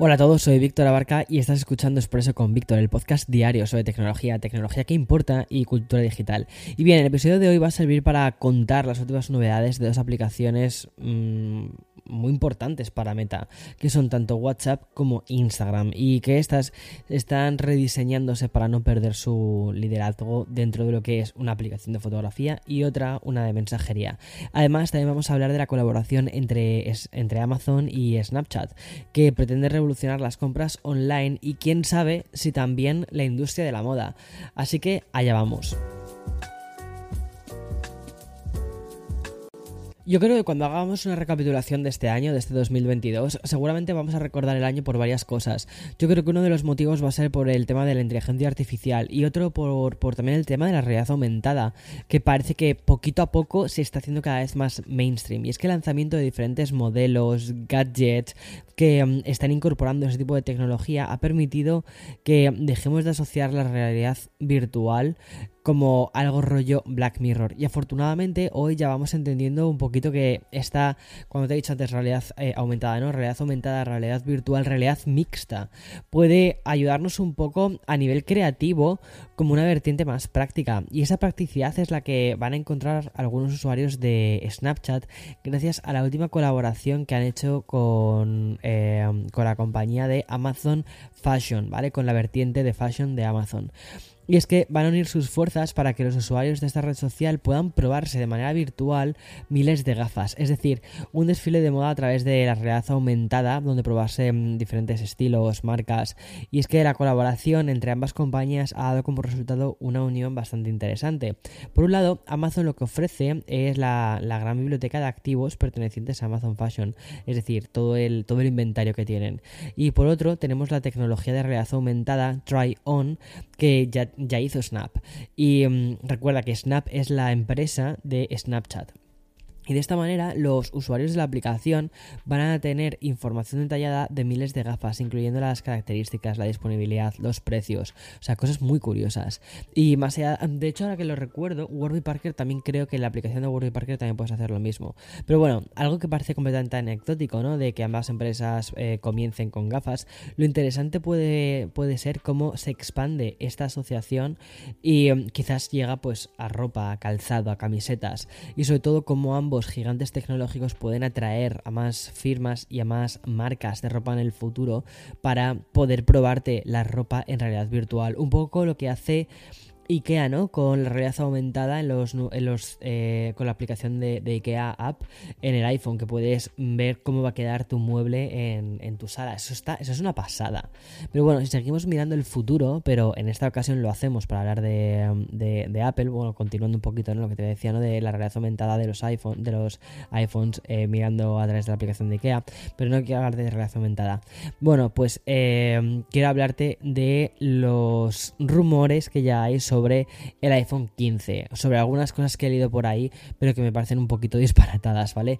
Hola a todos, soy Víctor Abarca y estás escuchando Expreso con Víctor, el podcast diario sobre tecnología, tecnología que importa y cultura digital. Y bien, el episodio de hoy va a servir para contar las últimas novedades de dos aplicaciones mmm, muy importantes para Meta, que son tanto WhatsApp como Instagram, y que estas están rediseñándose para no perder su liderazgo dentro de lo que es una aplicación de fotografía y otra una de mensajería. Además, también vamos a hablar de la colaboración entre, entre Amazon y Snapchat, que pretende revolucionar las compras online y quién sabe si también la industria de la moda. Así que allá vamos. Yo creo que cuando hagamos una recapitulación de este año, de este 2022, seguramente vamos a recordar el año por varias cosas. Yo creo que uno de los motivos va a ser por el tema de la inteligencia artificial y otro por, por también el tema de la realidad aumentada, que parece que poquito a poco se está haciendo cada vez más mainstream. Y es que el lanzamiento de diferentes modelos, gadgets que um, están incorporando ese tipo de tecnología ha permitido que dejemos de asociar la realidad virtual como algo rollo Black Mirror. Y afortunadamente hoy ya vamos entendiendo un poquito que esta, cuando te he dicho antes, realidad eh, aumentada, ¿no? Realidad aumentada, realidad virtual, realidad mixta, puede ayudarnos un poco a nivel creativo como una vertiente más práctica. Y esa practicidad es la que van a encontrar algunos usuarios de Snapchat gracias a la última colaboración que han hecho con, eh, con la compañía de Amazon Fashion, ¿vale? Con la vertiente de fashion de Amazon. Y es que van a unir sus fuerzas para que los usuarios de esta red social puedan probarse de manera virtual miles de gafas. Es decir, un desfile de moda a través de la realidad aumentada, donde probarse mm, diferentes estilos, marcas. Y es que la colaboración entre ambas compañías ha dado como resultado una unión bastante interesante. Por un lado, Amazon lo que ofrece es la, gran biblioteca de activos pertenecientes a Amazon Fashion. Es decir, todo el, todo el inventario que tienen. Y por otro, tenemos la tecnología de realidad aumentada Try On, que ya ya hizo Snap. Y mm, recuerda que Snap es la empresa de Snapchat. Y de esta manera los usuarios de la aplicación van a tener información detallada de miles de gafas, incluyendo las características, la disponibilidad, los precios, o sea, cosas muy curiosas. Y más allá, de hecho ahora que lo recuerdo, Warby Parker también creo que en la aplicación de Warby Parker también puedes hacer lo mismo. Pero bueno, algo que parece completamente anecdótico, ¿no? De que ambas empresas eh, comiencen con gafas, lo interesante puede, puede ser cómo se expande esta asociación y mm, quizás llega pues a ropa, a calzado, a camisetas y sobre todo cómo ambos gigantes tecnológicos pueden atraer a más firmas y a más marcas de ropa en el futuro para poder probarte la ropa en realidad virtual. Un poco lo que hace IKEA, ¿no? Con la realidad aumentada en los, eh, con la aplicación de, IKEA App en el iPhone, que puedes ver cómo va a quedar tu mueble en, tu sala. Eso está, eso es una pasada. Pero bueno, si seguimos mirando el futuro, pero en esta ocasión lo hacemos para hablar de, Apple, bueno, continuando un poquito en lo que te decía, ¿no? De la realidad aumentada de los iPhone, de los iPhones eh, mirando a través de la aplicación de IKEA, pero no quiero hablar de realidad aumentada. Bueno, pues eh, quiero hablarte de los rumores que ya hay sobre sobre el iPhone 15, sobre algunas cosas que he leído por ahí, pero que me parecen un poquito disparatadas, ¿vale?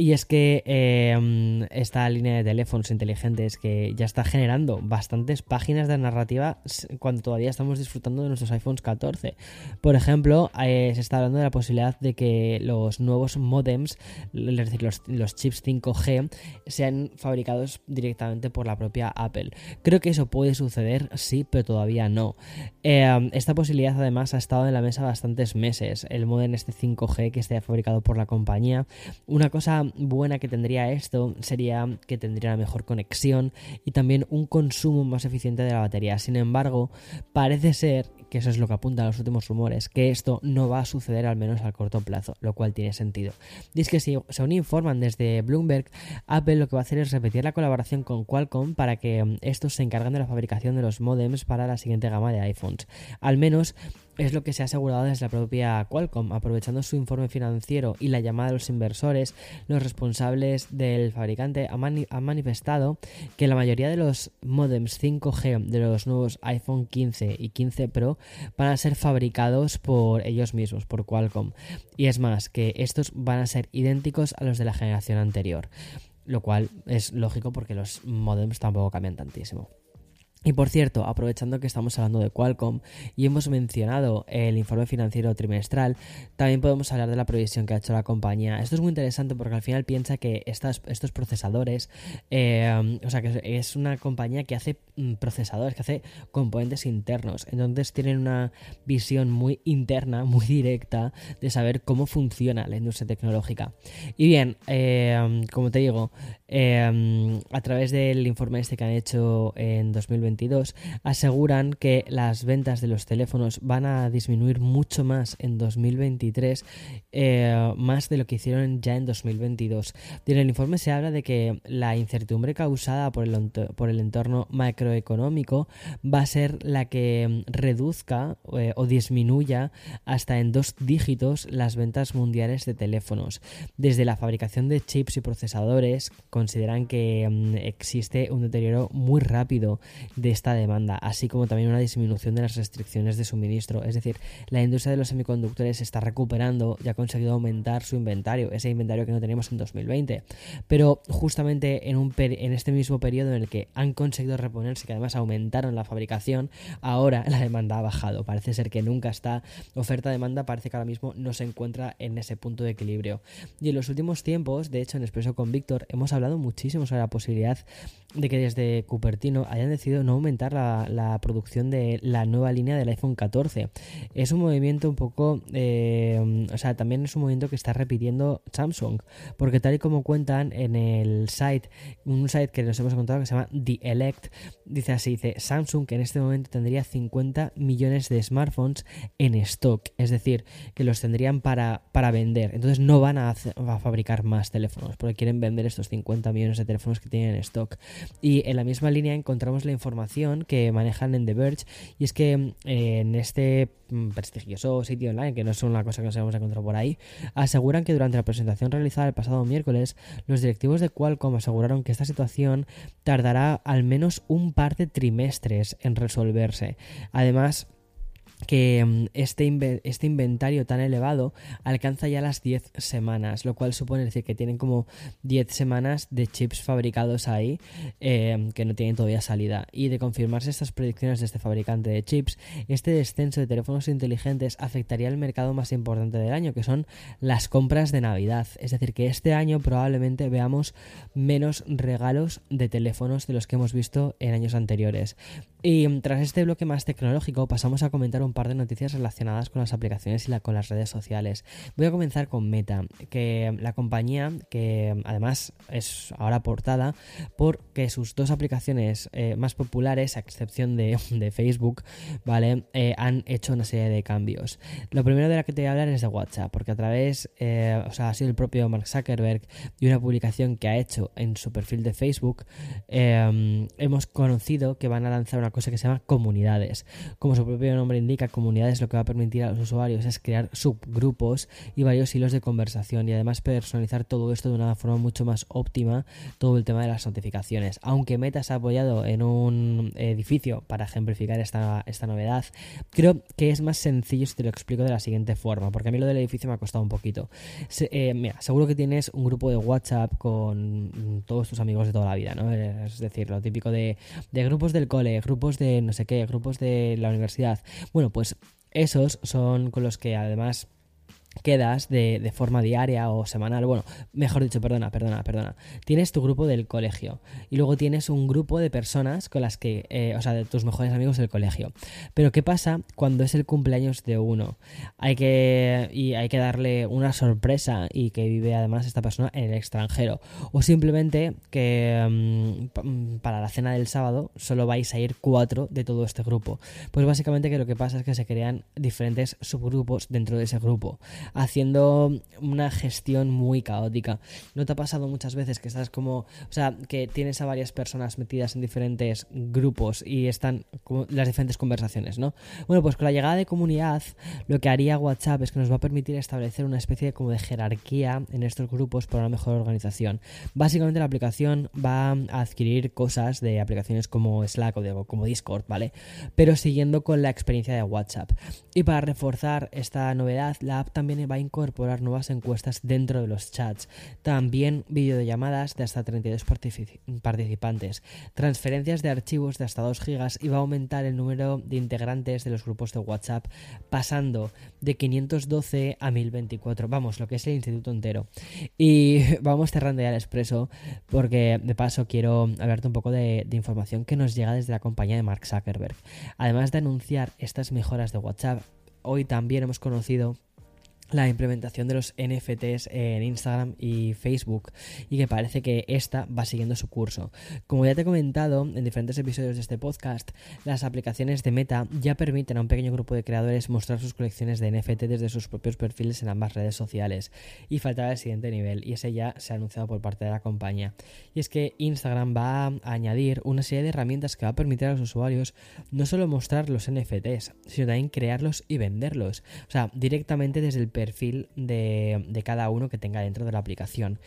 Y es que em, esta línea de teléfonos inteligentes que ya está generando bastantes páginas de narrativa cuando todavía estamos disfrutando de nuestros iPhones 14. Por ejemplo, eh, se está hablando de la posibilidad de que los nuevos modems, es decir, los, chips 5G, sean fabricados directamente por la propia Apple. Creo que eso puede suceder, sí, pero todavía no. Em, esta posibilidad además ha estado en la mesa bastantes meses. El modem este 5G que esté fabricado por la compañía. Una cosa buena que tendría esto sería que tendría mejor conexión y también un consumo más eficiente de la batería. Sin embargo, parece ser que eso es lo que apuntan los últimos rumores, que esto no va a suceder al menos al corto plazo, lo cual tiene sentido. Es que si según informan desde Bloomberg, Apple lo que va a hacer es repetir la colaboración con Qualcomm para que mm, estos se encarguen de la fabricación de los modems para la siguiente gama de iPhones. Al menos es lo que se ha asegurado desde la propia Qualcomm, aprovechando su informe financiero y la llamada de los inversores, los responsables del fabricante han, manifestado que la mayoría de los modems 5G de los nuevos iPhone 15 y 15 Pro van a ser fabricados por ellos mismos, por Qualcomm. Y es más, que estos van a ser idénticos a los de la generación anterior, lo cual es lógico porque los modems tampoco cambian tantísimo. Y por cierto, aprovechando que estamos hablando de Qualcomm y hemos mencionado el informe financiero trimestral, también podemos hablar de la previsión que ha hecho la compañía. Esto es muy interesante porque al final piensa que estas, estos procesadores, eh, o sea, que es una compañía que hace mm, procesadores, que hace componentes internos. Entonces tienen una visión muy interna, muy directa de saber cómo funciona la industria tecnológica. Y bien, eh, como te digo, eh, a través del informe este que han hecho en 2020, aseguran que las ventas de los teléfonos van a disminuir mucho más en 2023, eh, más de lo que hicieron ya en 2022. en el informe se habla de que la incertidumbre causada por el, por el entorno macroeconómico va a ser la que reduzca eh, o disminuya hasta en dos dígitos las ventas mundiales de teléfonos. Desde la fabricación de chips y procesadores consideran que mm, existe un deterioro muy rápido de esta demanda, así como también una disminución de las restricciones de suministro. Es decir, la industria de los semiconductores está recuperando y ha conseguido aumentar su inventario, ese inventario que no teníamos en 2020. Pero justamente en, un en este mismo periodo en el que han conseguido reponerse, que además aumentaron la fabricación, ahora la demanda ha bajado. Parece ser que nunca está oferta-demanda, parece que ahora mismo no se encuentra en ese punto de equilibrio. Y en los últimos tiempos, de hecho en Expreso con Víctor, hemos hablado muchísimo sobre la posibilidad de que desde Cupertino hayan decidido no aumentar la, producción de la nueva línea del iPhone 14. Es un movimiento un poco, eh, o sea, también es un movimiento que está repitiendo Samsung, porque tal y como cuentan en el site, un site que nos hemos encontrado que se llama The Elect, dice así, dice Samsung que en este momento tendría 50 millones de smartphones en stock, es decir, que los tendrían para, para vender, entonces no van a, a fabricar más teléfonos, porque quieren vender estos 50 millones de teléfonos que tienen en stock. Y en la misma línea encontramos la información que manejan en The Verge y es que eh, en este mm, prestigioso sitio online, que no es una cosa que nos hemos encontrado por ahí, aseguran que durante la presentación realizada el pasado miércoles, los directivos de Qualcomm aseguraron que esta situación tardará al menos un par de trimestres en resolverse. Además, que mm, este, este, inventario tan elevado alcanza ya las 10 semanas, lo cual supone decir que tienen como 10 semanas de chips fabricados ahí em, que no tienen todavía salida. Y de confirmarse estas predicciones de este fabricante de chips, este descenso de teléfonos inteligentes afectaría el mercado más importante del año, que son las compras de Navidad. Es decir, que este año probablemente veamos menos regalos de teléfonos de los que hemos visto en años anteriores. Y mm, tras este bloque más tecnológico pasamos a comentar un par de noticias relacionadas con las aplicaciones y con las redes sociales. Voy a comenzar con Meta, que la compañía, que además es ahora portada porque sus dos aplicaciones eh, más populares, a excepción de, Facebook, ¿vale? Eh, han hecho una serie de cambios. Lo primero de la que te voy a hablar es de WhatsApp, porque a través, eh, o sea, ha sido el propio Mark Zuckerberg y una publicación que ha hecho en su perfil de Facebook, hemos conocido que van a lanzar una cosa que se llama comunidades. Como su propio nombre indica, comunidades lo que va a permitir a los usuarios es crear subgrupos y varios hilos de conversación y además personalizar todo esto de una forma mucho más óptima, todo el tema de las notificaciones. Aunque Meta se ha apoyado en un edificio para ejemplificar esta, esta novedad, creo que es más sencillo si te lo explico de la siguiente forma, porque a mí lo del edificio me ha costado un poquito. Eh, mira, seguro que tienes un grupo de WhatsApp con todos tus amigos de toda la vida, ¿no? Es decir, lo típico de, de grupos del cole, grupos de no sé qué, grupos de la universidad. Bueno, pues esos son con los que además quedas de, forma diaria o semanal, bueno, mejor dicho, perdona, perdona, perdona. Tienes tu grupo del colegio y luego tienes un grupo de personas con las que, eh, o sea, de tus mejores amigos del colegio. Pero ¿qué pasa cuando es el cumpleaños de uno? Hay que, y hay que darle una sorpresa y que vive además esta persona en el extranjero. O simplemente que mm, para la cena del sábado solo vais a ir cuatro de todo este grupo. Pues básicamente que lo que pasa es que se crean diferentes subgrupos dentro de ese grupo haciendo una gestión muy caótica. ¿No te ha pasado muchas veces que estás como, o sea, que tienes a varias personas metidas en diferentes grupos y están las diferentes conversaciones, ¿no? Bueno, pues con la llegada de comunidad, lo que haría WhatsApp es que nos va a permitir establecer una especie de, como de jerarquía en estos grupos para una mejor organización. Básicamente la aplicación va a adquirir cosas de aplicaciones como Slack o de, como Discord, ¿vale? Pero siguiendo con la experiencia de WhatsApp. Y para reforzar esta novedad, la app también también va a incorporar nuevas encuestas dentro de los chats. También videollamadas de hasta 32 participantes. Transferencias de archivos de hasta 2 gigas y va a aumentar el número de integrantes de los grupos de WhatsApp pasando de 512 a 1024. Vamos, lo que es el instituto entero. Y vamos cerrando ya el expreso porque de paso quiero hablarte un poco de, de información que nos llega desde la compañía de Mark Zuckerberg. Además de anunciar estas mejoras de WhatsApp, hoy también hemos conocido la implementación de los NFTs en Instagram y Facebook y que parece que esta va siguiendo su curso. Como ya te he comentado en diferentes episodios de este podcast, las aplicaciones de Meta ya permiten a un pequeño grupo de creadores mostrar sus colecciones de NFT desde sus propios perfiles en ambas redes sociales y faltará el siguiente nivel y ese ya se ha anunciado por parte de la compañía. Y es que Instagram va a añadir una serie de herramientas que va a permitir a los usuarios no solo mostrar los NFTs, sino también crearlos y venderlos. O sea, directamente desde el perfil de, de cada uno que tenga dentro de la aplicación.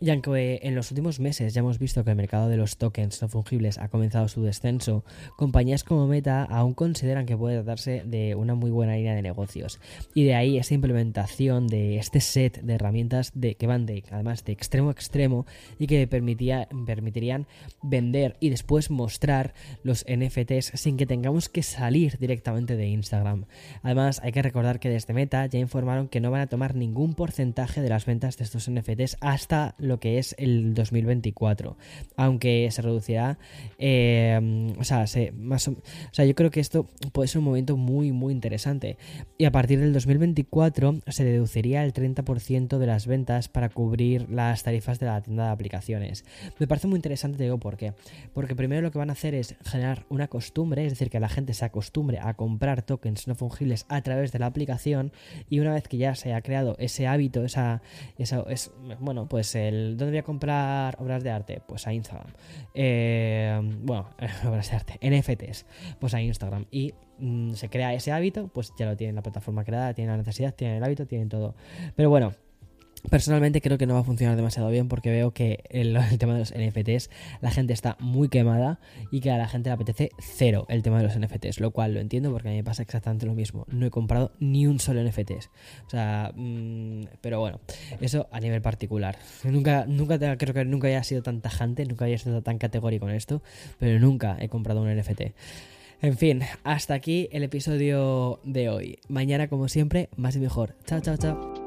Y aunque en los últimos meses ya hemos visto que el mercado de los tokens no fungibles ha comenzado su descenso, compañías como Meta aún consideran que puede tratarse de una muy buena línea de negocios. Y de ahí esa implementación de este set de herramientas de, que van de, además de extremo a extremo y que permitía, permitirían vender y después mostrar los NFTs sin que tengamos que salir directamente de Instagram. Además, hay que recordar que desde Meta ya informaron que no van a tomar ningún porcentaje de las ventas de estos NFTs hasta lo que es el 2024. Aunque se reducirá. Eh, o, sea, se, más o, sea, yo creo que esto puede ser un momento muy, muy interesante. Y a partir del 2024 se deduciría el 30% de las ventas para cubrir las tarifas de la tienda de aplicaciones. Me parece muy interesante, te digo por qué. Porque primero lo que van a hacer es generar una costumbre, es decir, que la gente se acostumbre a comprar tokens no fungibles a través de la aplicación. Y una vez que ya se ha creado ese hábito, esa, esa es, bueno, pues el ¿Dónde voy a comprar obras de arte? Pues a Instagram. Eh, bueno, obras de arte, NFTs, pues a Instagram. Y mm, se crea ese hábito, pues ya lo tienen la plataforma creada, tienen la necesidad, tienen el hábito, tienen todo. Pero bueno, Personalmente creo que no va a funcionar demasiado bien porque veo que el, tema de los NFTs la gente está muy quemada y que a la gente le apetece cero el tema de los NFTs, lo cual lo entiendo porque a mí me pasa exactamente lo mismo. No he comprado ni un solo NFTs. O sea, mmm, pero bueno, eso a nivel particular. Nunca, nunca creo que nunca haya sido tan tajante, nunca haya sido tan categórico en esto, pero nunca he comprado un NFT. En fin, hasta aquí el episodio de hoy. Mañana, como siempre, más y mejor. Chao, chao, chao.